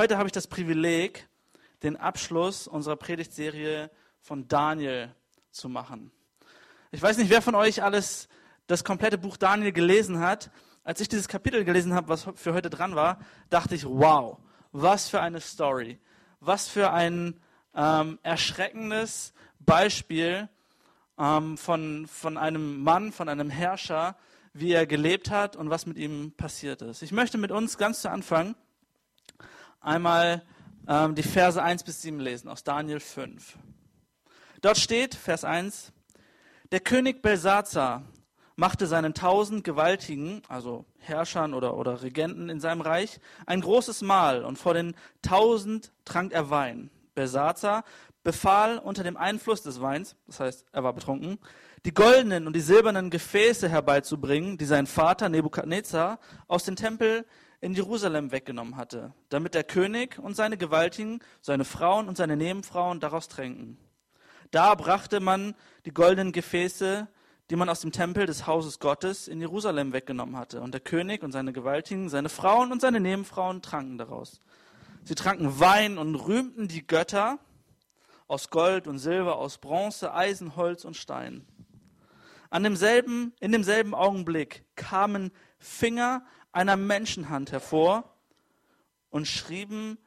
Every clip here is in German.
heute habe ich das Privileg, den Abschluss unserer Predigtserie von Daniel zu machen. Ich weiß nicht, wer von euch alles das komplette Buch Daniel gelesen hat. Als ich dieses Kapitel gelesen habe, was für heute dran war, dachte ich, wow, was für eine Story. Was für ein ähm, erschreckendes Beispiel ähm, von, von einem Mann, von einem Herrscher, wie er gelebt hat und was mit ihm passiert ist. Ich möchte mit uns ganz zu Anfang einmal ähm, die Verse 1 bis 7 lesen aus Daniel 5. Dort steht, Vers 1, der König Belsazar machte seinen tausend Gewaltigen, also Herrschern oder, oder Regenten in seinem Reich, ein großes Mahl und vor den tausend trank er Wein. Belsazar befahl unter dem Einfluss des Weins, das heißt, er war betrunken, die goldenen und die silbernen Gefäße herbeizubringen, die sein Vater Nebukadnezar aus dem Tempel in Jerusalem weggenommen hatte, damit der König und seine Gewaltigen, seine Frauen und seine Nebenfrauen daraus tränken. Da brachte man die goldenen Gefäße, die man aus dem Tempel des Hauses Gottes in Jerusalem weggenommen hatte. Und der König und seine Gewaltigen, seine Frauen und seine Nebenfrauen tranken daraus. Sie tranken Wein und rühmten die Götter aus Gold und Silber, aus Bronze, Eisen, Holz und Stein. An demselben, in demselben Augenblick kamen Finger einer Menschenhand hervor und schrieben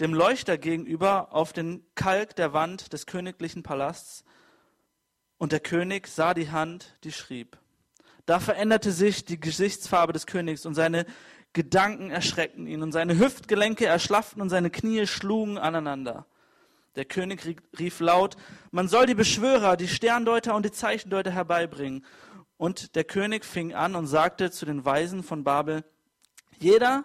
dem Leuchter gegenüber auf den Kalk der Wand des königlichen Palasts. Und der König sah die Hand, die schrieb. Da veränderte sich die Gesichtsfarbe des Königs und seine Gedanken erschreckten ihn und seine Hüftgelenke erschlafften und seine Knie schlugen aneinander. Der König rief laut, man soll die Beschwörer, die Sterndeuter und die Zeichendeuter herbeibringen. Und der König fing an und sagte zu den Weisen von Babel, jeder,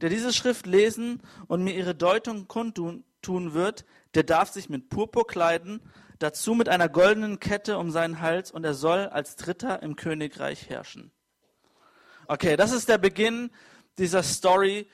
der diese Schrift lesen und mir ihre Deutung kundtun wird, der darf sich mit Purpur kleiden, dazu mit einer goldenen Kette um seinen Hals und er soll als Dritter im Königreich herrschen. Okay, das ist der Beginn dieser Story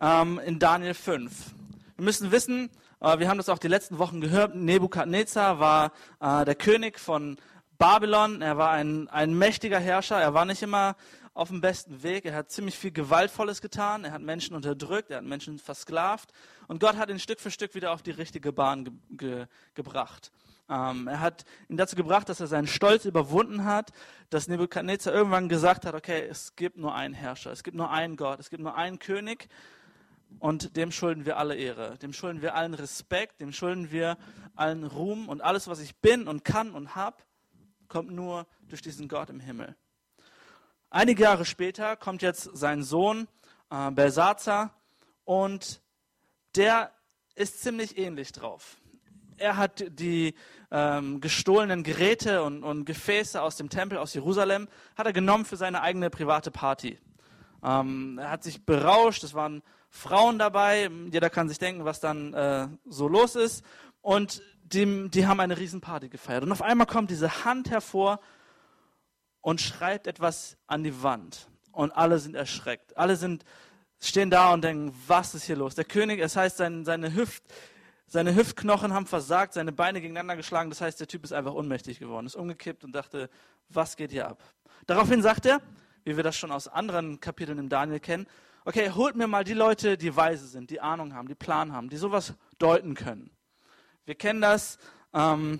ähm, in Daniel 5. Wir müssen wissen, äh, wir haben das auch die letzten Wochen gehört, Nebukadnezar war äh, der König von Babylon, er war ein, ein mächtiger Herrscher, er war nicht immer auf dem besten Weg, er hat ziemlich viel Gewaltvolles getan, er hat Menschen unterdrückt, er hat Menschen versklavt und Gott hat ihn Stück für Stück wieder auf die richtige Bahn ge ge gebracht. Ähm, er hat ihn dazu gebracht, dass er seinen Stolz überwunden hat, dass Nebukadnezar irgendwann gesagt hat, okay, es gibt nur einen Herrscher, es gibt nur einen Gott, es gibt nur einen König und dem schulden wir alle Ehre, dem schulden wir allen Respekt, dem schulden wir allen Ruhm und alles, was ich bin und kann und habe, kommt nur durch diesen Gott im Himmel. Einige Jahre später kommt jetzt sein Sohn äh, Belsazar und der ist ziemlich ähnlich drauf. Er hat die ähm, gestohlenen Geräte und, und, Gefäße aus dem Tempel aus Jerusalem hat er genommen für seine eigene private Party. Ähm, er hat sich berauscht, es waren Frauen dabei, jeder kann sich denken, was dann äh, so los ist. Und die, die haben eine Riesenparty gefeiert. Und auf einmal kommt diese Hand hervor und schreibt etwas an die Wand. Und alle sind erschreckt. Alle sind, stehen da und denken, was ist hier los? Der König, es heißt, sein, seine, Hüft, seine Hüftknochen haben versagt, seine Beine gegeneinander geschlagen. Das heißt, der Typ ist einfach ohnmächtig geworden, ist umgekippt und dachte, was geht hier ab? Daraufhin sagt er, wie wir das schon aus anderen Kapiteln im Daniel kennen, okay, holt mir mal die Leute, die weise sind, die Ahnung haben, die Plan haben, die sowas deuten können. Wir kennen das. Ähm,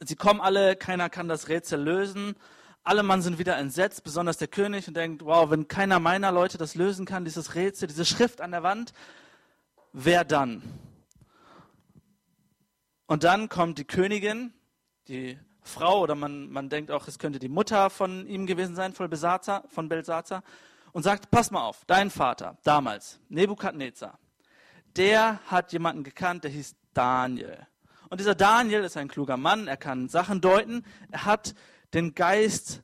sie kommen alle, keiner kann das Rätsel lösen. Alle Mann sind wieder entsetzt, besonders der König, und denkt, wow, wenn keiner meiner Leute das lösen kann, dieses Rätsel, diese Schrift an der Wand, wer dann? Und dann kommt die Königin, die Frau, oder man, man denkt auch, es könnte die Mutter von ihm gewesen sein, von Belsazar, von Belsazar und sagt, pass mal auf, dein Vater damals, Nebukadnezar, der hat jemanden gekannt, der hieß Daniel. Und dieser Daniel ist ein kluger Mann, er kann Sachen deuten, er hat den Geist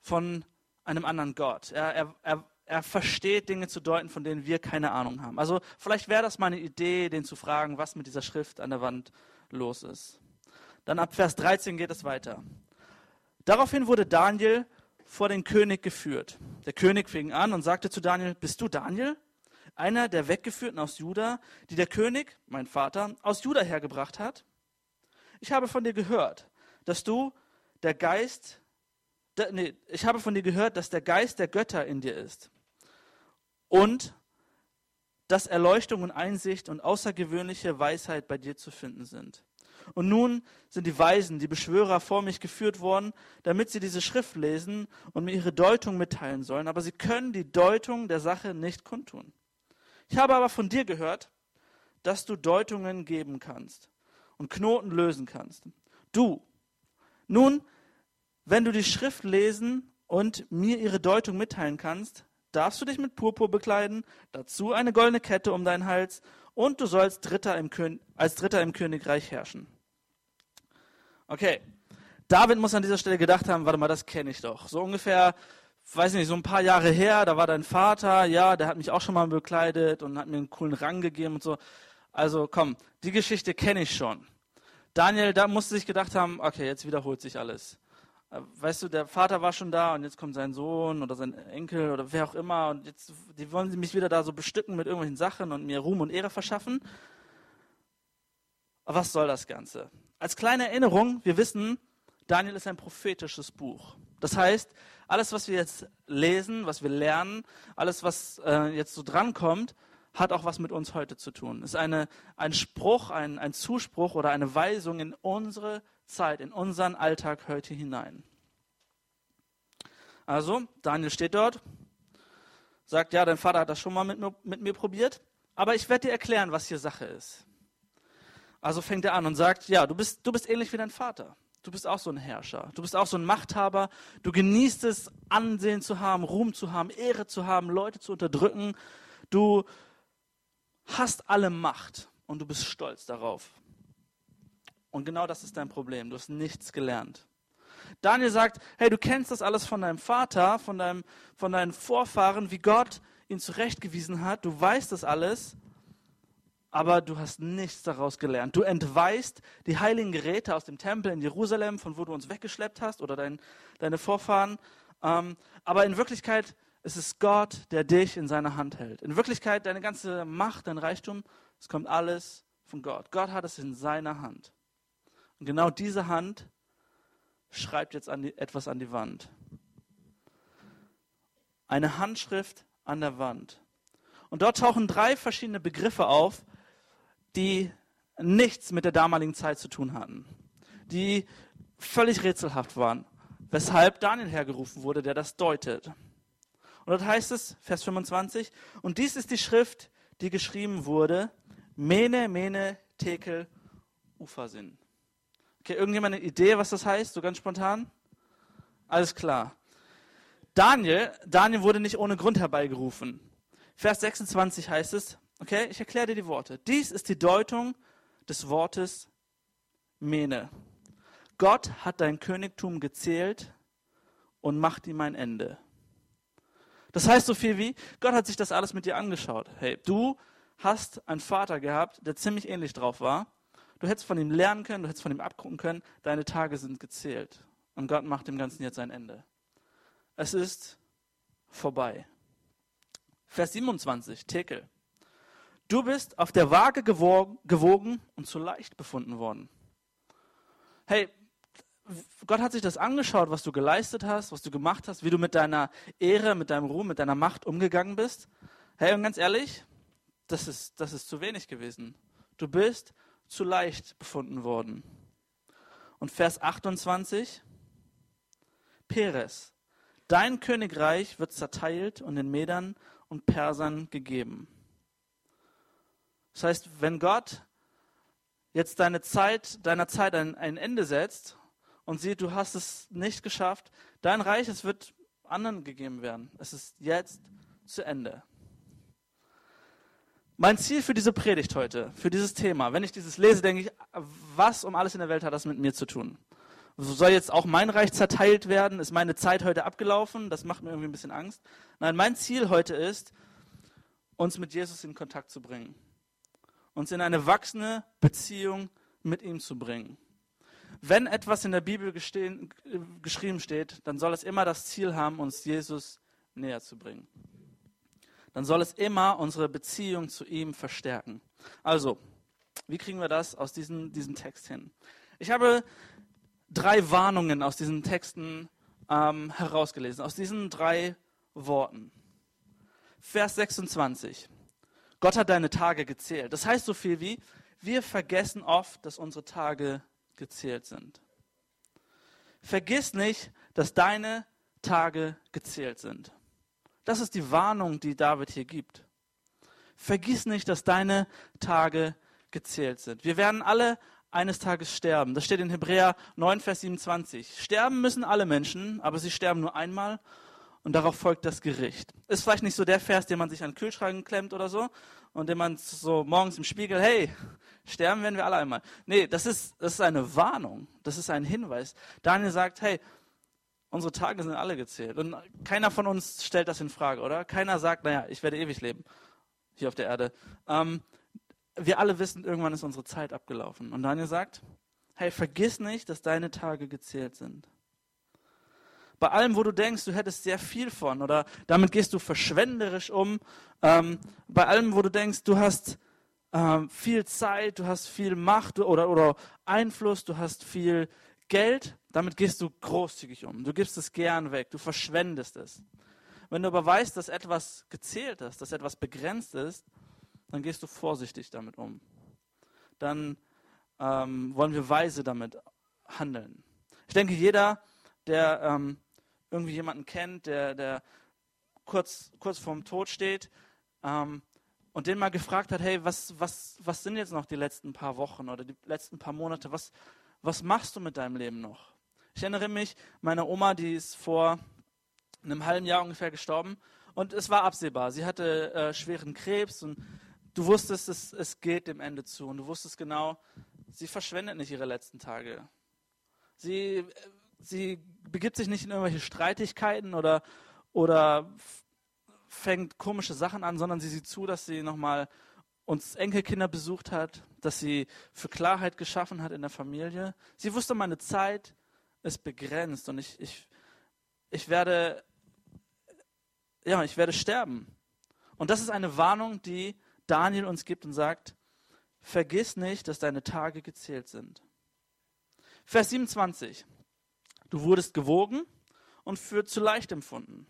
von einem anderen Gott. Er, er, er, er versteht Dinge zu deuten, von denen wir keine Ahnung haben. Also vielleicht wäre das mal eine Idee, den zu fragen, was mit dieser Schrift an der Wand los ist. Dann ab Vers 13 geht es weiter. Daraufhin wurde Daniel vor den König geführt. Der König fing an und sagte zu Daniel, bist du Daniel? Einer der Weggeführten aus Juda, die der König, mein Vater, aus Juda hergebracht hat? Ich habe von dir gehört, dass du der Geist, der, nee, ich habe von dir gehört, dass der Geist der Götter in dir ist. Und dass Erleuchtung und Einsicht und außergewöhnliche Weisheit bei dir zu finden sind. Und nun sind die Weisen, die Beschwörer vor mich geführt worden, damit sie diese Schrift lesen und mir ihre Deutung mitteilen sollen, aber sie können die Deutung der Sache nicht kundtun. Ich habe aber von dir gehört, dass du Deutungen geben kannst und Knoten lösen kannst. Du. Nun, wenn du die Schrift lesen und mir ihre Deutung mitteilen kannst, darfst du dich mit Purpur bekleiden, dazu eine goldene Kette um deinen Hals und du sollst Dritter als Dritter im Königreich herrschen. Okay, David muss an dieser Stelle gedacht haben, warte mal, das kenne ich doch. So ungefähr, weiß nicht, so ein paar Jahre her, da war dein Vater, ja, der hat mich auch schon mal bekleidet und hat mir einen coolen Rang gegeben und so. Also komm, die Geschichte kenne ich schon. Daniel, da musste sich gedacht haben, okay, jetzt wiederholt sich alles. Äh, weißt du, der Vater war schon da und jetzt kommt sein Sohn oder sein Enkel oder wer auch immer und jetzt die wollen sie mich wieder da so bestücken mit irgendwelchen Sachen und mir Ruhm und Ehre verschaffen. Aber was soll das Ganze? Als kleine Erinnerung, wir wissen, Daniel ist ein prophetisches Buch. Das heißt, alles, was wir jetzt lesen, was wir lernen, alles, was äh, jetzt so drankommt, hat auch was mit uns heute zu tun. Es ist eine, ein Spruch, ein, ein Zuspruch oder eine Weisung in unsere Zeit, in unseren Alltag heute hinein. Also, Daniel steht dort, sagt, ja, dein Vater hat das schon mal mit mir, mit mir probiert, aber ich werde dir erklären, was hier Sache ist. Also fängt er an und sagt, ja, du bist, du bist ähnlich wie dein Vater. Du bist auch so ein Herrscher. Du bist auch so ein Machthaber. Du genießt es, Ansehen zu haben, Ruhm zu haben, Ehre zu haben, Leute zu unterdrücken. Du hast alle Macht und du bist stolz darauf. Und genau das ist dein Problem. Du hast nichts gelernt. Daniel sagt, hey, du kennst das alles von deinem Vater, von, deinem, von deinen Vorfahren, wie Gott ihn zurechtgewiesen hat. Du weißt das alles, aber du hast nichts daraus gelernt. Du entweist die heiligen Geräte aus dem Tempel in Jerusalem, von wo du uns weggeschleppt hast, oder dein, deine Vorfahren. Ähm, aber in Wirklichkeit ist es Gott, der dich in seiner Hand hält. In Wirklichkeit, deine ganze Macht, dein Reichtum, es kommt alles von Gott. Gott hat es in seiner Hand. Und genau diese Hand schreibt jetzt an die, etwas an die Wand. Eine Handschrift an der Wand. Und dort tauchen drei verschiedene Begriffe auf, die nichts mit der damaligen Zeit zu tun hatten, die völlig rätselhaft waren, weshalb Daniel hergerufen wurde, der das deutet. Und dort heißt es, Vers 25, und dies ist die Schrift, die geschrieben wurde, Mene, Mene, Tekel, Ufasin. Okay, irgendjemand eine Idee, was das heißt, so ganz spontan? Alles klar. Daniel, Daniel wurde nicht ohne Grund herbeigerufen. Vers 26 heißt es, okay, ich erkläre dir die Worte. Dies ist die Deutung des Wortes Mene. Gott hat dein Königtum gezählt und macht ihm ein Ende. Das heißt so viel wie, Gott hat sich das alles mit dir angeschaut. Hey, du hast einen Vater gehabt, der ziemlich ähnlich drauf war Du hättest von ihm lernen können, du hättest von ihm abgucken können, deine Tage sind gezählt. Und Gott macht dem Ganzen jetzt ein Ende. Es ist vorbei. Vers 27, Tekel. Du bist auf der Waage gewogen und zu leicht befunden worden. Hey, Gott hat sich das angeschaut, was du geleistet hast, was du gemacht hast, wie du mit deiner Ehre, mit deinem Ruhm, mit deiner Macht umgegangen bist. Hey, und ganz ehrlich, das ist, das ist zu wenig gewesen. Du bist zu leicht befunden worden. Und Vers 28, Peres, dein Königreich wird zerteilt und den Medern und Persern gegeben. Das heißt, wenn Gott jetzt deine Zeit, deiner Zeit ein, ein Ende setzt und sieht, du hast es nicht geschafft, dein Reich, es wird anderen gegeben werden. Es ist jetzt zu Ende. Mein Ziel für diese Predigt heute, für dieses Thema, wenn ich dieses lese, denke ich, was um alles in der Welt hat das mit mir zu tun? Soll jetzt auch mein Reich zerteilt werden? Ist meine Zeit heute abgelaufen? Das macht mir irgendwie ein bisschen Angst. Nein, mein Ziel heute ist, uns mit Jesus in Kontakt zu bringen. Uns in eine wachsende Beziehung mit ihm zu bringen. Wenn etwas in der Bibel gestehen, geschrieben steht, dann soll es immer das Ziel haben, uns Jesus näher zu bringen dann soll es immer unsere Beziehung zu ihm verstärken. Also, wie kriegen wir das aus diesem, diesem Text hin? Ich habe drei Warnungen aus diesen Texten ähm, herausgelesen, aus diesen drei Worten. Vers 26. Gott hat deine Tage gezählt. Das heißt so viel wie, wir vergessen oft, dass unsere Tage gezählt sind. Vergiss nicht, dass deine Tage gezählt sind. Das ist die Warnung, die David hier gibt. Vergiss nicht, dass deine Tage gezählt sind. Wir werden alle eines Tages sterben. Das steht in Hebräer 9, Vers 27. Sterben müssen alle Menschen, aber sie sterben nur einmal und darauf folgt das Gericht. Ist vielleicht nicht so der Vers, den man sich an den Kühlschrank klemmt oder so und den man so morgens im Spiegel, hey, sterben werden wir alle einmal. Nee, das ist, das ist eine Warnung, das ist ein Hinweis. Daniel sagt, hey, unsere Tage sind alle gezählt und keiner von uns stellt das in Frage, oder? Keiner sagt, naja, ich werde ewig leben hier auf der Erde. Ähm, wir alle wissen, irgendwann ist unsere Zeit abgelaufen. Und Daniel sagt, hey, vergiss nicht, dass deine Tage gezählt sind. Bei allem, wo du denkst, du hättest sehr viel von oder damit gehst du verschwenderisch um, ähm, bei allem, wo du denkst, du hast ähm, viel Zeit, du hast viel Macht oder, oder Einfluss, du hast viel Geld, damit gehst du großzügig um. Du gibst es gern weg, du verschwendest es. Wenn du aber weißt, dass etwas gezählt ist, dass etwas begrenzt ist, dann gehst du vorsichtig damit um. Dann ähm, wollen wir weise damit handeln. Ich denke, jeder, der ähm, irgendwie jemanden kennt, der, der kurz, kurz vorm Tod steht ähm, und den mal gefragt hat, hey, was, was, was sind jetzt noch die letzten paar Wochen oder die letzten paar Monate? Was, was machst du mit deinem Leben noch? Ich erinnere mich, meine Oma, die ist vor einem halben Jahr ungefähr gestorben und es war absehbar. Sie hatte äh, schweren Krebs und Du wusstest, es, es geht dem Ende zu und du wusstest genau, sie verschwendet nicht ihre letzten Tage. Sie, sie begibt sich nicht in irgendwelche Streitigkeiten oder, oder fängt komische Sachen an, sondern sie sieht zu, dass sie nochmal uns Enkelkinder besucht hat, dass sie für Klarheit geschaffen hat in der Familie. Sie wusste, meine Zeit ist begrenzt und ich, ich, ich werde, ja, ich werde sterben. Und das ist eine Warnung, die Daniel uns gibt und sagt, vergiss nicht, dass deine Tage gezählt sind. Vers 27. Du wurdest gewogen und für zu leicht empfunden.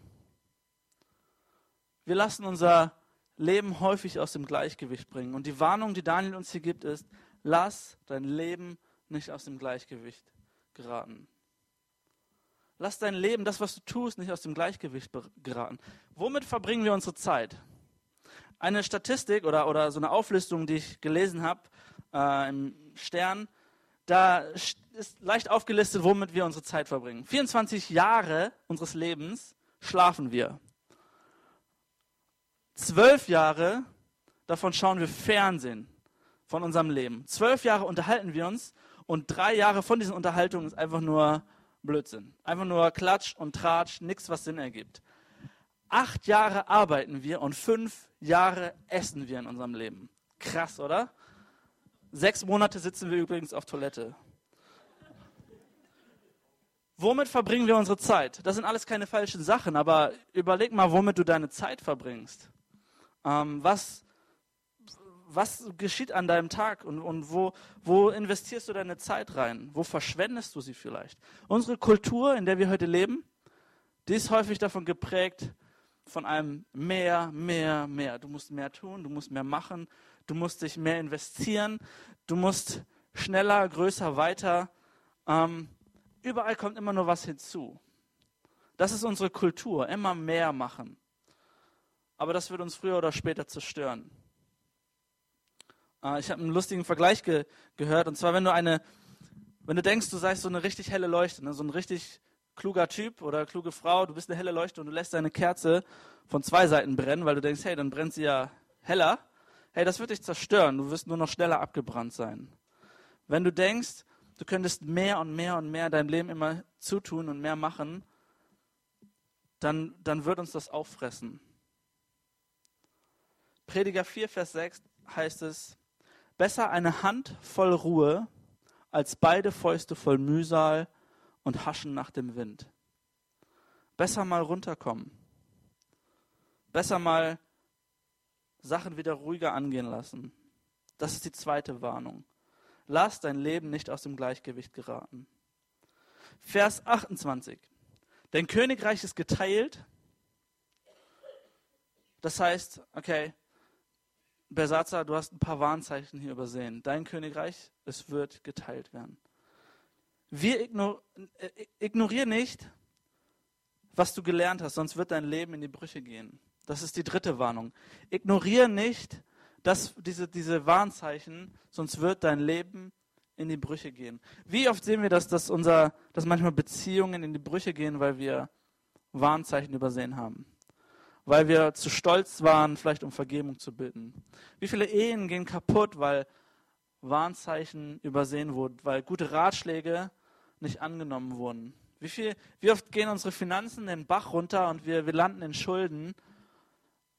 Wir lassen unser Leben häufig aus dem Gleichgewicht bringen. Und die Warnung, die Daniel uns hier gibt, ist, lass dein Leben nicht aus dem Gleichgewicht geraten. Lass dein Leben, das, was du tust, nicht aus dem Gleichgewicht geraten. Womit verbringen wir unsere Zeit? eine Statistik oder, oder so eine Auflistung, die ich gelesen habe äh, im Stern, da ist leicht aufgelistet, womit wir unsere Zeit verbringen. 24 Jahre unseres Lebens schlafen wir. Zwölf Jahre davon schauen wir Fernsehen von unserem Leben. Zwölf Jahre unterhalten wir uns und drei Jahre von diesen Unterhaltungen ist einfach nur Blödsinn. Einfach nur Klatsch und Tratsch, nichts, was Sinn ergibt. Acht Jahre arbeiten wir und fünf Jahre essen wir in unserem Leben. Krass, oder? Sechs Monate sitzen wir übrigens auf Toilette. Womit verbringen wir unsere Zeit? Das sind alles keine falschen Sachen, aber überleg mal, womit du deine Zeit verbringst. Ähm, was, was geschieht an deinem Tag und, und wo, wo investierst du deine Zeit rein? Wo verschwendest du sie vielleicht? Unsere Kultur, in der wir heute leben, die ist häufig davon geprägt, von einem mehr, mehr, mehr. Du musst mehr tun, du musst mehr machen, du musst dich mehr investieren, du musst schneller, größer, weiter. Ähm, überall kommt immer nur was hinzu. Das ist unsere Kultur, immer mehr machen. Aber das wird uns früher oder später zerstören. Äh, ich habe einen lustigen Vergleich ge gehört, und zwar, wenn du eine, wenn du denkst, du seist so eine richtig helle Leuchte, ne, so ein richtig kluger Typ oder kluge Frau, du bist eine helle Leuchte und du lässt deine Kerze von zwei Seiten brennen, weil du denkst, hey, dann brennt sie ja heller. Hey, das wird dich zerstören. Du wirst nur noch schneller abgebrannt sein. Wenn du denkst, du könntest mehr und mehr und mehr deinem Leben immer zutun und mehr machen, dann, dann wird uns das auffressen. Prediger 4, Vers 6 heißt es, besser eine Hand voll Ruhe als beide Fäuste voll Mühsal und haschen nach dem Wind. Besser mal runterkommen. Besser mal Sachen wieder ruhiger angehen lassen. Das ist die zweite Warnung. Lass dein Leben nicht aus dem Gleichgewicht geraten. Vers 28. Dein Königreich ist geteilt. Das heißt, okay, Bersatzer, du hast ein paar Warnzeichen hier übersehen. Dein Königreich, es wird geteilt werden. Wir ignor äh, ignorieren nicht, was du gelernt hast, sonst wird dein Leben in die Brüche gehen. Das ist die dritte Warnung. Ignoriere nicht dass diese, diese Warnzeichen, sonst wird dein Leben in die Brüche gehen. Wie oft sehen wir das, dass, unser, dass manchmal Beziehungen in die Brüche gehen, weil wir Warnzeichen übersehen haben? Weil wir zu stolz waren, vielleicht um Vergebung zu bitten. Wie viele Ehen gehen kaputt, weil Warnzeichen übersehen wurden, weil gute Ratschläge nicht angenommen wurden? Wie, viel, wie oft gehen unsere Finanzen den Bach runter und wir, wir landen in Schulden,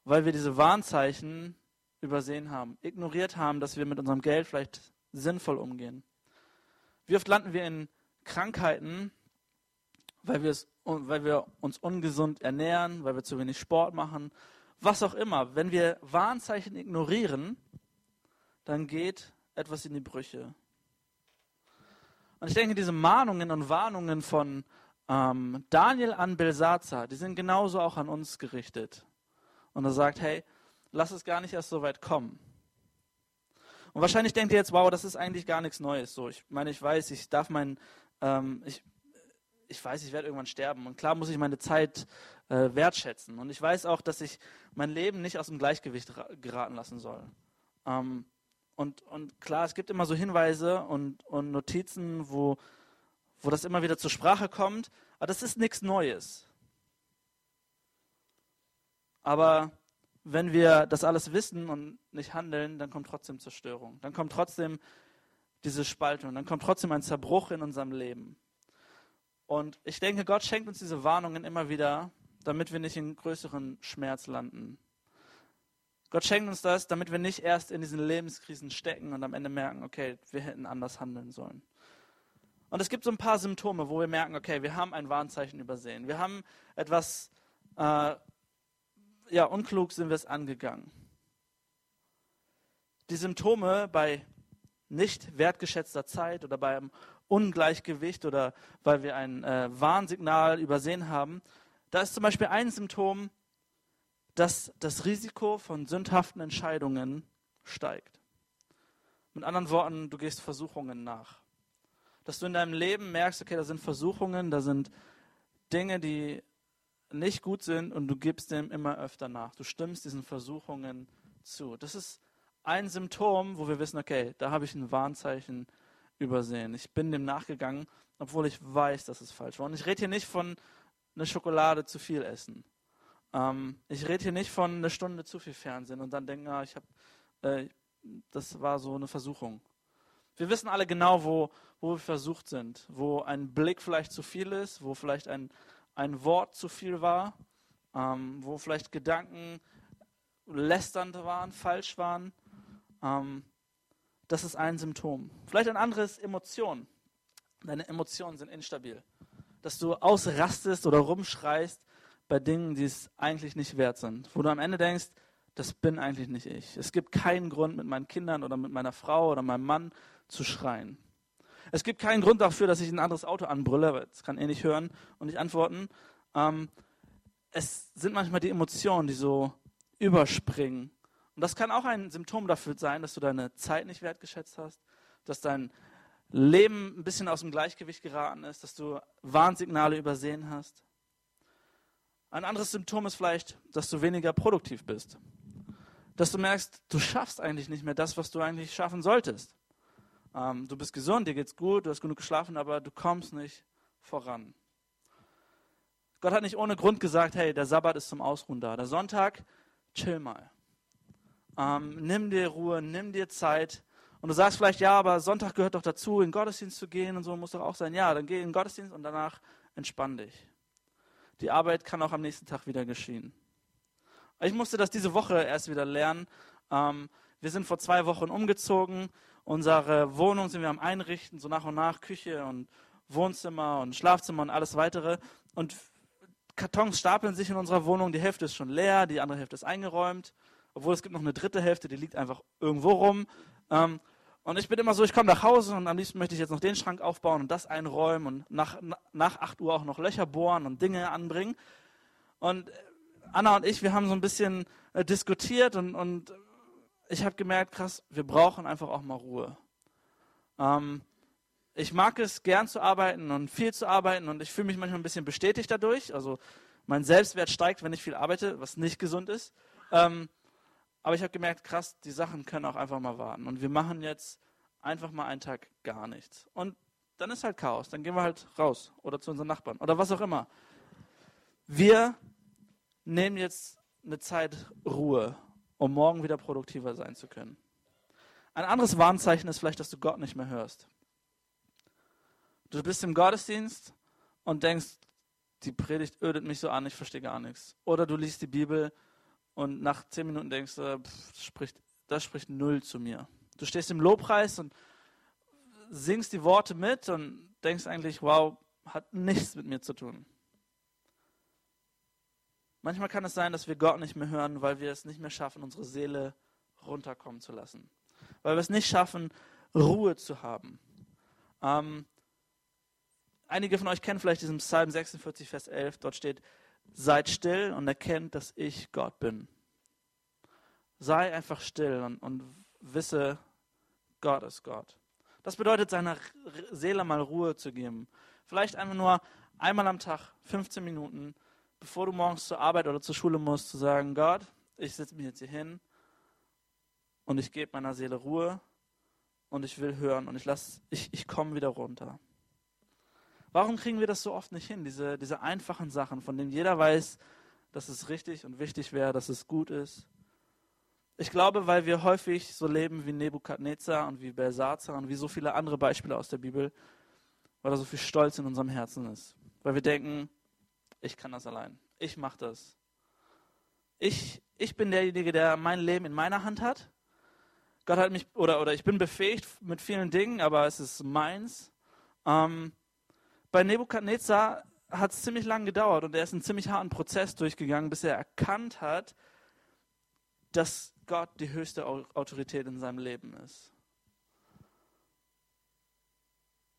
weil wir diese Warnzeichen übersehen haben, ignoriert haben, dass wir mit unserem Geld vielleicht sinnvoll umgehen. Wie oft landen wir in Krankheiten, weil, weil wir uns ungesund ernähren, weil wir zu wenig Sport machen, was auch immer. Wenn wir Warnzeichen ignorieren, dann geht etwas in die Brüche. Und ich denke, diese Mahnungen und Warnungen von ähm, Daniel an Belsazar, die sind genauso auch an uns gerichtet. Und er sagt, hey, lass es gar nicht erst so weit kommen. Und wahrscheinlich denkt ihr jetzt, wow, das ist eigentlich gar nichts Neues. So, ich meine, ich weiß, ich darf mein, ähm, ich, ich weiß, ich werde irgendwann sterben. Und klar muss ich meine Zeit äh, wertschätzen. Und ich weiß auch, dass ich mein Leben nicht aus dem Gleichgewicht geraten lassen soll. Ähm, und, und klar, es gibt immer so Hinweise und, und Notizen, wo, wo das immer wieder zur Sprache kommt. Aber das ist nichts Neues. Aber wenn wir das alles wissen und nicht handeln, dann kommt trotzdem Zerstörung. Dann kommt trotzdem diese Spaltung. Dann kommt trotzdem ein Zerbruch in unserem Leben. Und ich denke, Gott schenkt uns diese Warnungen immer wieder, damit wir nicht in größeren Schmerz landen. Gott schenkt uns das, damit wir nicht erst in diesen Lebenskrisen stecken und am Ende merken, okay, wir hätten anders handeln sollen. Und es gibt so ein paar Symptome, wo wir merken, okay, wir haben ein Warnzeichen übersehen. Wir haben etwas äh, ja, unklug sind wir es angegangen. Die Symptome bei nicht wertgeschätzter Zeit oder beim Ungleichgewicht oder weil wir ein äh, Warnsignal übersehen haben, da ist zum Beispiel ein Symptom, dass das Risiko von sündhaften Entscheidungen steigt. Mit anderen Worten, du gehst Versuchungen nach. Dass du in deinem Leben merkst, okay, da sind Versuchungen, da sind Dinge, die nicht gut sind und du gibst dem immer öfter nach. Du stimmst diesen Versuchungen zu. Das ist ein Symptom, wo wir wissen, okay, da habe ich ein Warnzeichen übersehen. Ich bin dem nachgegangen, obwohl ich weiß, dass es falsch war. Und ich rede hier nicht von einer Schokolade zu viel essen. Ähm, ich rede hier nicht von einer Stunde zu viel Fernsehen und dann denken, ah, ich habe, äh, das war so eine Versuchung. Wir wissen alle genau, wo, wo wir versucht sind, wo ein Blick vielleicht zu viel ist, wo vielleicht ein, ein Wort zu viel war, ähm, wo vielleicht Gedanken lästernd waren, falsch waren. Ähm, das ist ein Symptom. Vielleicht ein anderes Emotion. Deine Emotionen sind instabil. Dass du ausrastest oder rumschreist bei Dingen, die es eigentlich nicht wert sind. Wo du am Ende denkst, das bin eigentlich nicht ich. Es gibt keinen Grund, mit meinen Kindern oder mit meiner Frau oder meinem Mann zu schreien. Es gibt keinen Grund dafür, dass ich ein anderes Auto anbrülle, weil das kann er nicht hören und nicht antworten. Ähm, es sind manchmal die Emotionen, die so überspringen. Und das kann auch ein Symptom dafür sein, dass du deine Zeit nicht wertgeschätzt hast, dass dein Leben ein bisschen aus dem Gleichgewicht geraten ist, dass du Warnsignale übersehen hast. Ein anderes Symptom ist vielleicht, dass du weniger produktiv bist. Dass du merkst, du schaffst eigentlich nicht mehr das, was du eigentlich schaffen solltest. Ähm, du bist gesund, dir geht's gut, du hast genug geschlafen, aber du kommst nicht voran. Gott hat nicht ohne Grund gesagt, hey, der Sabbat ist zum Ausruhen da. Der Sonntag, chill mal. Ähm, nimm dir Ruhe, nimm dir Zeit. Und du sagst vielleicht, ja, aber Sonntag gehört doch dazu, in den Gottesdienst zu gehen und so muss doch auch sein. Ja, dann geh in den Gottesdienst und danach entspann dich. Die Arbeit kann auch am nächsten Tag wieder geschehen. Ich musste das diese Woche erst wieder lernen. Ähm, wir sind vor zwei Wochen umgezogen Unsere Wohnung sind wir am Einrichten, so nach und nach, Küche und Wohnzimmer und Schlafzimmer und alles weitere. Und Kartons stapeln sich in unserer Wohnung, die Hälfte ist schon leer, die andere Hälfte ist eingeräumt. Obwohl es gibt noch eine dritte Hälfte, die liegt einfach irgendwo rum. Ähm, und ich bin immer so, ich komme nach Hause und am liebsten möchte ich jetzt noch den Schrank aufbauen und das einräumen und nach, nach 8 Uhr auch noch Löcher bohren und Dinge anbringen. Und Anna und ich, wir haben so ein bisschen äh, diskutiert und, und ich habe gemerkt, krass, wir brauchen einfach auch mal Ruhe. Ähm, ich mag es, gern zu arbeiten und viel zu arbeiten und ich fühle mich manchmal ein bisschen bestätigt dadurch. Also mein Selbstwert steigt, wenn ich viel arbeite, was nicht gesund ist. Ähm, aber ich habe gemerkt, krass, die Sachen können auch einfach mal warten. Und wir machen jetzt einfach mal einen Tag gar nichts. Und dann ist halt Chaos. Dann gehen wir halt raus oder zu unseren Nachbarn oder was auch immer. Wir nehmen jetzt eine Zeit Ruhe, um morgen wieder produktiver sein zu können. Ein anderes Warnzeichen ist vielleicht, dass du Gott nicht mehr hörst. Du bist im Gottesdienst und denkst, die Predigt ödet mich so an, ich verstehe gar nichts. Oder du liest die Bibel und nach zehn Minuten denkst du, pff, das, spricht, das spricht null zu mir. Du stehst im Lobpreis und singst die Worte mit und denkst eigentlich, wow, hat nichts mit mir zu tun. Manchmal kann es sein, dass wir Gott nicht mehr hören, weil wir es nicht mehr schaffen, unsere Seele runterkommen zu lassen. Weil wir es nicht schaffen, Ruhe zu haben. Ähm, einige von euch kennen vielleicht diesen Psalm 46, Vers 11. Dort steht, seid still und erkennt, dass ich Gott bin. Sei einfach still und, und wisse, Gott ist Gott. Das bedeutet, seiner Seele mal Ruhe zu geben. Vielleicht einfach nur einmal am Tag, 15 Minuten, bevor du morgens zur Arbeit oder zur Schule musst, zu sagen, Gott, ich setze mich jetzt hier hin und ich gebe meiner Seele Ruhe und ich will hören und ich, ich, ich komme wieder runter. Warum kriegen wir das so oft nicht hin, diese, diese einfachen Sachen, von denen jeder weiß, dass es richtig und wichtig wäre, dass es gut ist? Ich glaube, weil wir häufig so leben wie Nebukadnezar und wie Belsazar und wie so viele andere Beispiele aus der Bibel, weil da so viel Stolz in unserem Herzen ist. Weil wir denken, ich kann das allein. Ich mache das. Ich, ich bin derjenige, der mein Leben in meiner Hand hat. Gott hat mich, oder, oder ich bin befähigt mit vielen Dingen, aber es ist meins. Ähm, bei Nebukadnezar hat es ziemlich lange gedauert und er ist einen ziemlich harten Prozess durchgegangen, bis er erkannt hat, dass Gott die höchste Autorität in seinem Leben ist.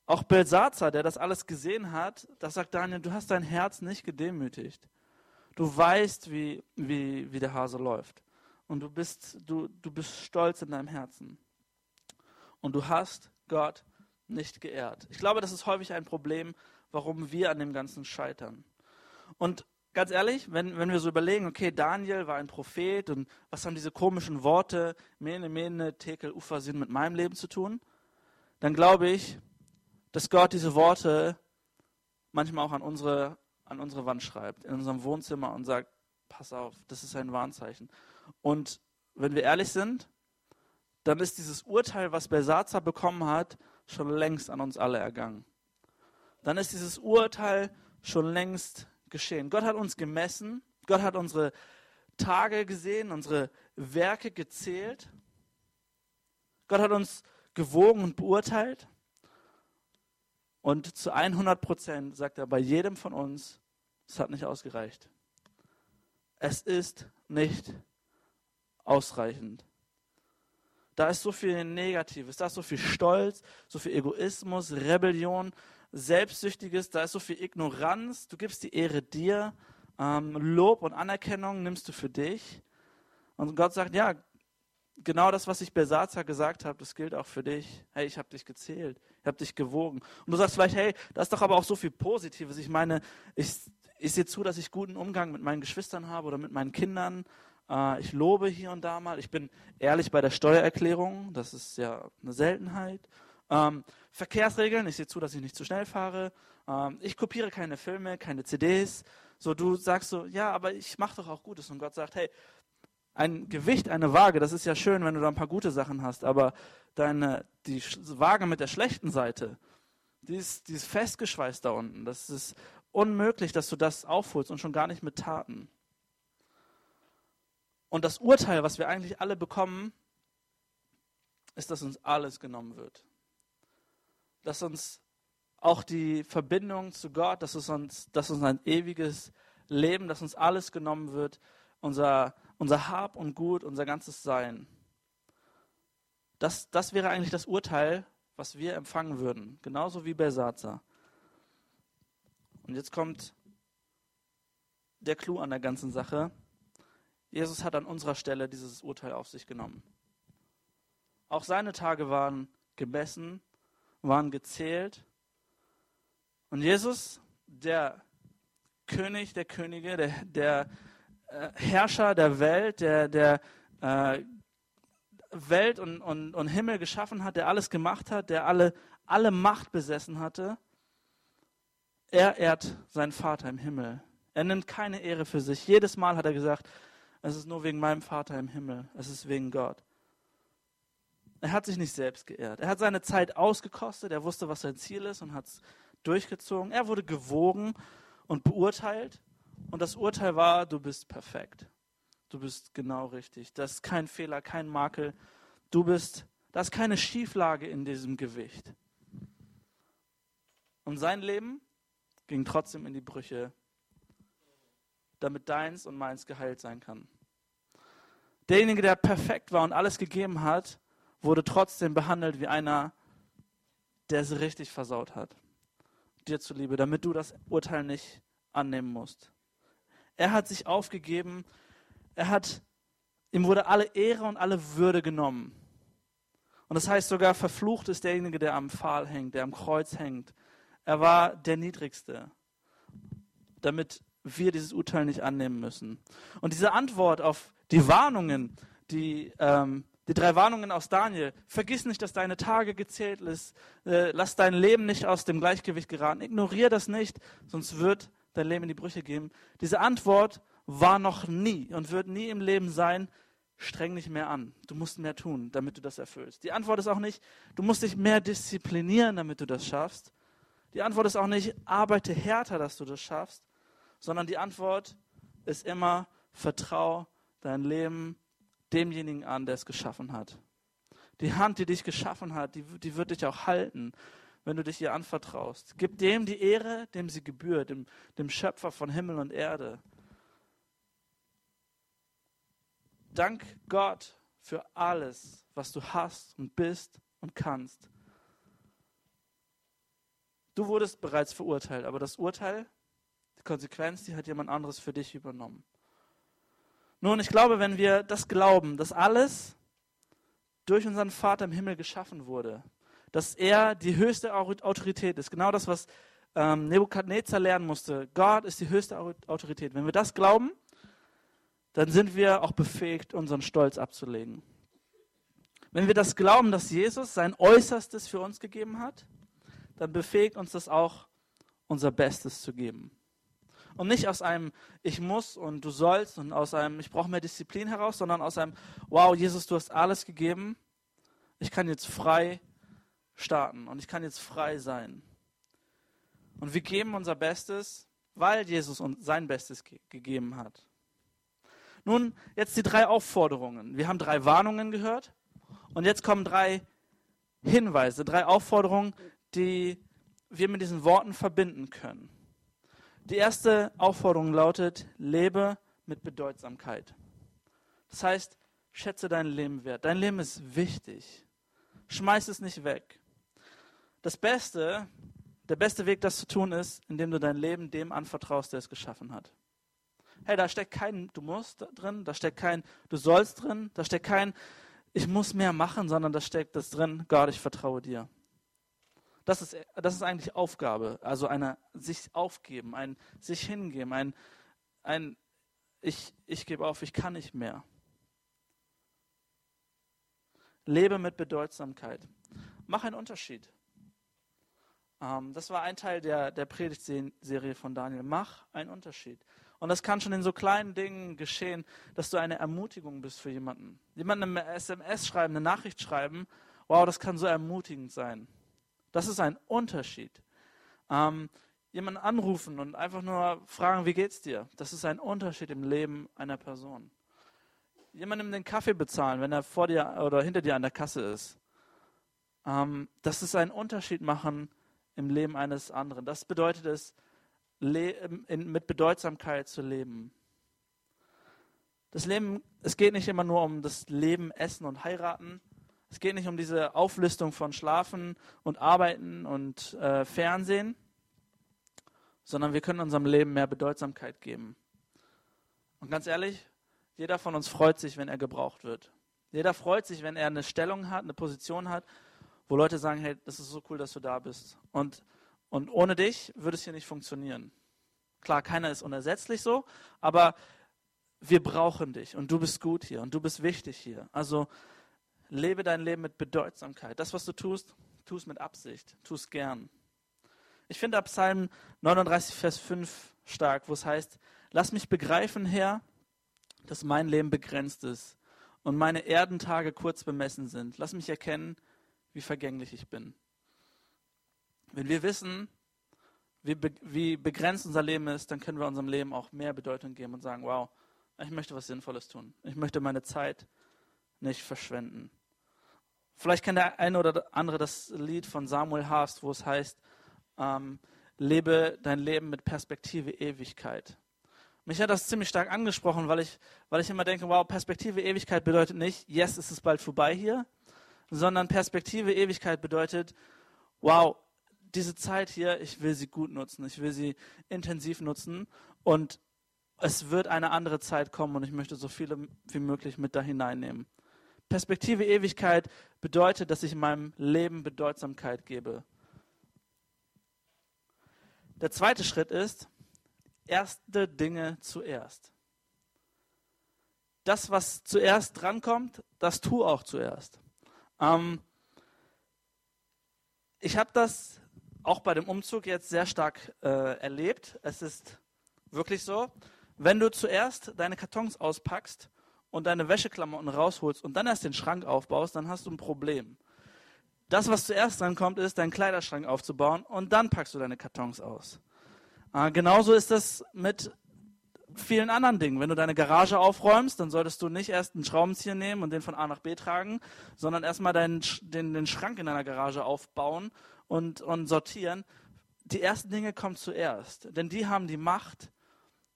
Auch Belsazar, der das alles gesehen hat, das sagt Daniel, du hast dein Herz nicht gedemütigt. Du weißt, wie, wie, wie der Hase läuft. Und du bist, du, du bist stolz in deinem Herzen. Und du hast Gott nicht geehrt. Ich glaube, das ist häufig ein Problem, warum wir an dem Ganzen scheitern. Und ganz ehrlich, wenn, wenn wir so überlegen, okay, Daniel war ein Prophet und was haben diese komischen Worte, Mene, Mene, Tekel, Ufasin mit meinem Leben zu tun, dann glaube ich, dass Gott diese Worte manchmal auch an unsere, an unsere Wand schreibt, in unserem Wohnzimmer und sagt, pass auf, das ist ein Warnzeichen. Und wenn wir ehrlich sind, dann ist dieses Urteil, was Belsazar bekommen hat, schon längst an uns alle ergangen. Dann ist dieses Urteil schon längst geschehen. Gott hat uns gemessen, Gott hat unsere Tage gesehen, unsere Werke gezählt. Gott hat uns gewogen und beurteilt. Und zu 100 Prozent sagt er bei jedem von uns, es hat nicht ausgereicht. Es ist nicht ausreichend. Da ist so viel Negatives, da ist so viel Stolz, so viel Egoismus, Rebellion, Selbstsüchtiges, da ist so viel Ignoranz. Du gibst die Ehre dir, ähm, Lob und Anerkennung nimmst du für dich. Und Gott sagt, ja, genau das, was ich Besatzer gesagt habe, das gilt auch für dich. Hey, ich habe dich gezählt, ich habe dich gewogen. Und du sagst vielleicht, hey, da ist doch aber auch so viel Positives. Ich meine, ich, ich sehe zu, dass ich guten Umgang mit meinen Geschwistern habe oder mit meinen Kindern. Äh, ich lobe hier und da mal. Ich bin ehrlich bei der Steuererklärung. Das ist ja eine Seltenheit. Ähm, Verkehrsregeln, ich sehe zu, dass ich nicht zu schnell fahre. Ähm, ich kopiere keine Filme, keine CDs. So, du sagst so, ja, aber ich mache doch auch Gutes. Und Gott sagt, hey, ein Gewicht, eine Waage, das ist ja schön, wenn du da ein paar gute Sachen hast, aber deine, die Waage mit der schlechten Seite, die ist, die ist festgeschweißt da unten. Das ist unmöglich, dass du das aufholst und schon gar nicht mit Taten. Und das Urteil, was wir eigentlich alle bekommen, ist, dass uns alles genommen wird. Dass uns auch die Verbindung zu Gott, dass es uns, dass uns ein ewiges Leben, dass uns alles genommen wird, unser unser Hab und Gut, unser ganzes Sein. Das, das wäre eigentlich das Urteil, was wir empfangen würden, genauso wie Belsatzer. Und jetzt kommt der Clou an der ganzen Sache. Jesus hat an unserer Stelle dieses Urteil auf sich genommen. auch seine Tage waren gemessen, waren gezählt. Und Jesus, der König der Könige, der, der äh, Herrscher der Welt, der, der äh, Welt und, und, und Himmel geschaffen hat, der alles gemacht hat, der alle, alle Macht besessen hatte, er ehrt seinen Vater im Himmel. Er nimmt keine Ehre für sich. Jedes Mal hat er gesagt, es ist nur wegen meinem Vater im Himmel, es ist wegen Gott. Er hat sich nicht selbst geehrt. Er hat seine Zeit ausgekostet, er wusste, was sein Ziel ist und hat es durchgezogen. Er wurde gewogen und beurteilt. Und das Urteil war, du bist perfekt. Du bist genau richtig. Das ist kein Fehler, kein Makel. Du bist, da ist keine Schieflage in diesem Gewicht. Und sein Leben ging trotzdem in die Brüche, damit deins und meins geheilt sein kann. Derjenige, der perfekt war und alles gegeben hat, wurde trotzdem behandelt wie einer, der es richtig versaut hat. Dir zuliebe, damit du das Urteil nicht annehmen musst. Er hat sich aufgegeben, er hat, ihm wurde alle Ehre und alle Würde genommen. Und das heißt sogar, verflucht ist derjenige, der am Pfahl hängt, der am Kreuz hängt. Er war der Niedrigste, damit wir dieses Urteil nicht annehmen müssen. Und diese Antwort auf die Warnungen, die, ähm, die drei Warnungen aus Daniel, vergiss nicht, dass deine Tage gezählt ist, äh, lass dein Leben nicht aus dem Gleichgewicht geraten, ignoriere das nicht, sonst wird dein Leben in die Brüche gehen. Diese Antwort war noch nie und wird nie im Leben sein, streng dich mehr an. Du musst mehr tun, damit du das erfüllst. Die Antwort ist auch nicht, du musst dich mehr disziplinieren, damit du das schaffst. Die Antwort ist auch nicht, arbeite härter, dass du das schaffst, sondern die Antwort ist immer, vertrau dein Leben demjenigen an, der es geschaffen hat. Die Hand, die dich geschaffen hat, die, die wird dich auch halten, wenn du dich ihr anvertraust. Gib dem die Ehre, dem sie gebührt, dem, dem Schöpfer von Himmel und Erde. Dank Gott für alles, was du hast und bist und kannst. Du wurdest bereits verurteilt, aber das Urteil, die Konsequenz, die hat jemand anderes für dich übernommen. Nun, ich glaube, wenn wir das glauben, dass alles durch unseren Vater im Himmel geschaffen wurde, dass er die höchste Autorität ist, genau das, was ähm, Nebukadnezar lernen musste. Gott ist die höchste Autorität. Wenn wir das glauben, dann sind wir auch befähigt, unseren Stolz abzulegen. Wenn wir das glauben, dass Jesus sein Äußerstes für uns gegeben hat, dann befähigt uns das auch, unser Bestes zu geben. Und nicht aus einem Ich muss und du sollst und aus einem Ich brauche mehr Disziplin heraus, sondern aus einem Wow, Jesus, du hast alles gegeben. Ich kann jetzt frei starten und ich kann jetzt frei sein. Und wir geben unser Bestes, weil Jesus uns sein Bestes ge gegeben hat. Nun, jetzt die drei Aufforderungen. Wir haben drei Warnungen gehört und jetzt kommen drei Hinweise, drei Aufforderungen, die wir mit diesen Worten verbinden können. Die erste Aufforderung lautet, lebe mit Bedeutsamkeit. Das heißt, schätze dein Leben wert. Dein Leben ist wichtig. Schmeiß es nicht weg. Das Beste, der beste Weg, das zu tun, ist, indem du dein Leben dem anvertraust, der es geschaffen hat hey, da steckt kein Du musst drin, da steckt kein Du sollst drin, da steckt kein Ich muss mehr machen, sondern da steckt das drin, Gott, ich vertraue dir. Das ist, das ist eigentlich Aufgabe, also eine sich aufgeben, ein sich hingeben, ein, ein ich, ich gebe auf, ich kann nicht mehr. Lebe mit Bedeutsamkeit. Mach einen Unterschied. Ähm, das war ein Teil der, der Predigtserie von Daniel. Mach einen Unterschied. Und das kann schon in so kleinen Dingen geschehen, dass du eine Ermutigung bist für jemanden. Jemandem eine SMS schreiben, eine Nachricht schreiben, wow, das kann so ermutigend sein. Das ist ein Unterschied. Ähm, jemanden anrufen und einfach nur fragen, wie geht's dir? Das ist ein Unterschied im Leben einer Person. Jemandem den Kaffee bezahlen, wenn er vor dir oder hinter dir an der Kasse ist. Ähm, das ist ein Unterschied machen im Leben eines anderen. Das bedeutet es, mit Bedeutsamkeit zu leben. Das Leben, es geht nicht immer nur um das Leben, Essen und Heiraten. Es geht nicht um diese Auflistung von Schlafen und Arbeiten und äh, Fernsehen, sondern wir können unserem Leben mehr Bedeutsamkeit geben. Und ganz ehrlich, jeder von uns freut sich, wenn er gebraucht wird. Jeder freut sich, wenn er eine Stellung hat, eine Position hat, wo Leute sagen, hey, das ist so cool, dass du da bist. Und, und ohne dich würde es hier nicht funktionieren. Klar, keiner ist unersetzlich so, aber wir brauchen dich und du bist gut hier und du bist wichtig hier. Also lebe dein Leben mit Bedeutsamkeit. Das, was du tust, tu es mit Absicht, tu es gern. Ich finde ab Psalm 39, Vers 5 stark, wo es heißt, lass mich begreifen, Herr, dass mein Leben begrenzt ist und meine Erdentage kurz bemessen sind. Lass mich erkennen, wie vergänglich ich bin. Wenn wir wissen, wie, be wie begrenzt unser Leben ist, dann können wir unserem Leben auch mehr Bedeutung geben und sagen, wow, ich möchte was Sinnvolles tun. Ich möchte meine Zeit nicht verschwenden. Vielleicht kennt der eine oder andere das Lied von Samuel Haast, wo es heißt, ähm, lebe dein Leben mit Perspektive Ewigkeit. Mich hat das ziemlich stark angesprochen, weil ich, weil ich immer denke, wow, Perspektive Ewigkeit bedeutet nicht, yes, es bald vorbei hier, sondern Perspektive Ewigkeit bedeutet, wow, diese Zeit hier, ich will sie gut nutzen, ich will sie intensiv nutzen und es wird eine andere Zeit kommen und ich möchte so viele wie möglich mit da hineinnehmen. Perspektive Ewigkeit bedeutet, dass ich in meinem Leben Bedeutsamkeit gebe. Der zweite Schritt ist, erste Dinge zuerst. Das, was zuerst drankommt, das tu auch zuerst. Ähm, ich habe das auch bei dem Umzug jetzt sehr stark äh, erlebt. Es ist wirklich so, wenn du zuerst deine Kartons auspackst und deine Wäscheklamotten rausholst und dann erst den Schrank aufbaust, dann hast du ein Problem. Das, was zuerst dran kommt, ist, deinen Kleiderschrank aufzubauen und dann packst du deine Kartons aus. Äh, genauso ist das mit vielen anderen Dingen. Wenn du deine Garage aufräumst, dann solltest du nicht erst einen Schraubenzieher nehmen und den von A nach B tragen, sondern erstmal deinen, den, den Schrank in deiner Garage aufbauen und, und sortieren. Die ersten Dinge kommen zuerst, denn die haben die Macht,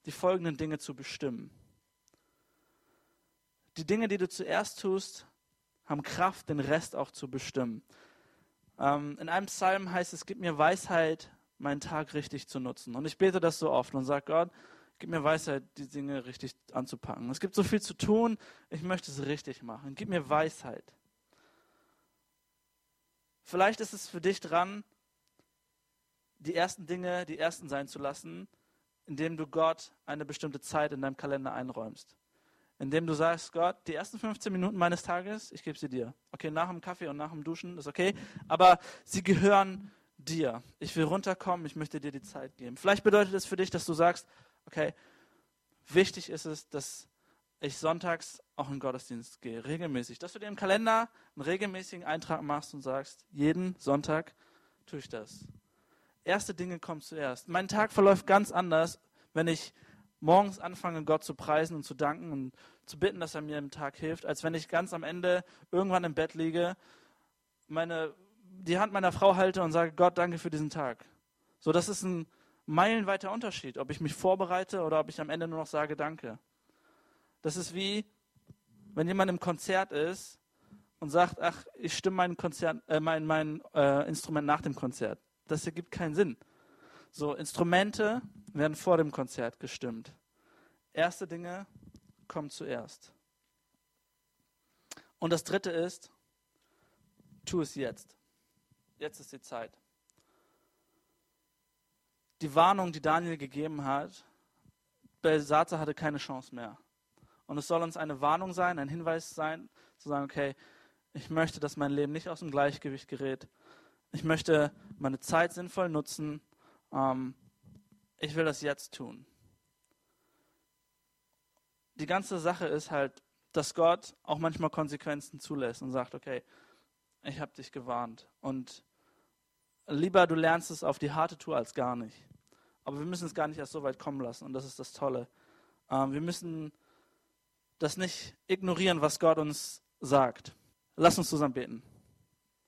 die folgenden Dinge zu bestimmen. Die Dinge, die du zuerst tust, haben Kraft, den Rest auch zu bestimmen. Ähm, in einem Psalm heißt es, gib mir Weisheit, meinen Tag richtig zu nutzen. Und ich bete das so oft und sage, Gott, gib mir Weisheit, die Dinge richtig anzupacken. Es gibt so viel zu tun, ich möchte es richtig machen. Gib mir Weisheit. Vielleicht ist es für dich dran, die ersten Dinge die ersten sein zu lassen, indem du Gott eine bestimmte Zeit in deinem Kalender einräumst. Indem du sagst, Gott, die ersten 15 Minuten meines Tages, ich gebe sie dir. Okay, nach dem Kaffee und nach dem Duschen ist okay, aber sie gehören dir. Ich will runterkommen, ich möchte dir die Zeit geben. Vielleicht bedeutet es für dich, dass du sagst, okay, wichtig ist es, dass ich sonntags auch in den Gottesdienst gehe, regelmäßig. Dass du dir im Kalender einen regelmäßigen Eintrag machst und sagst, jeden Sonntag tue ich das. Erste Dinge kommen zuerst. Mein Tag verläuft ganz anders, wenn ich morgens anfange, Gott zu preisen und zu danken und zu bitten, dass er mir im Tag hilft, als wenn ich ganz am Ende irgendwann im Bett liege, meine, die Hand meiner Frau halte und sage, Gott, danke für diesen Tag. So, das ist ein meilenweiter Unterschied, ob ich mich vorbereite oder ob ich am Ende nur noch sage, danke. Das ist wie, wenn jemand im Konzert ist und sagt, ach, ich stimme mein, Konzert, äh, mein, mein äh, Instrument nach dem Konzert. Das ergibt keinen Sinn. So, Instrumente werden vor dem Konzert gestimmt. Erste Dinge kommen zuerst. Und das dritte ist, tu es jetzt. Jetzt ist die Zeit. Die Warnung, die Daniel gegeben hat, Belsatzer hatte keine Chance mehr. Und es soll uns eine Warnung sein, ein Hinweis sein, zu sagen, okay, ich möchte, dass mein Leben nicht aus dem Gleichgewicht gerät. Ich möchte meine Zeit sinnvoll nutzen. Ähm, ich will das jetzt tun. Die ganze Sache ist halt, dass Gott auch manchmal Konsequenzen zulässt und sagt, okay, ich habe dich gewarnt. Und lieber du lernst es auf die harte Tour als gar nicht. Aber wir müssen es gar nicht erst so weit kommen lassen. Und das ist das Tolle. Ähm, wir müssen das nicht ignorieren, was Gott uns sagt. Lass uns zusammen beten.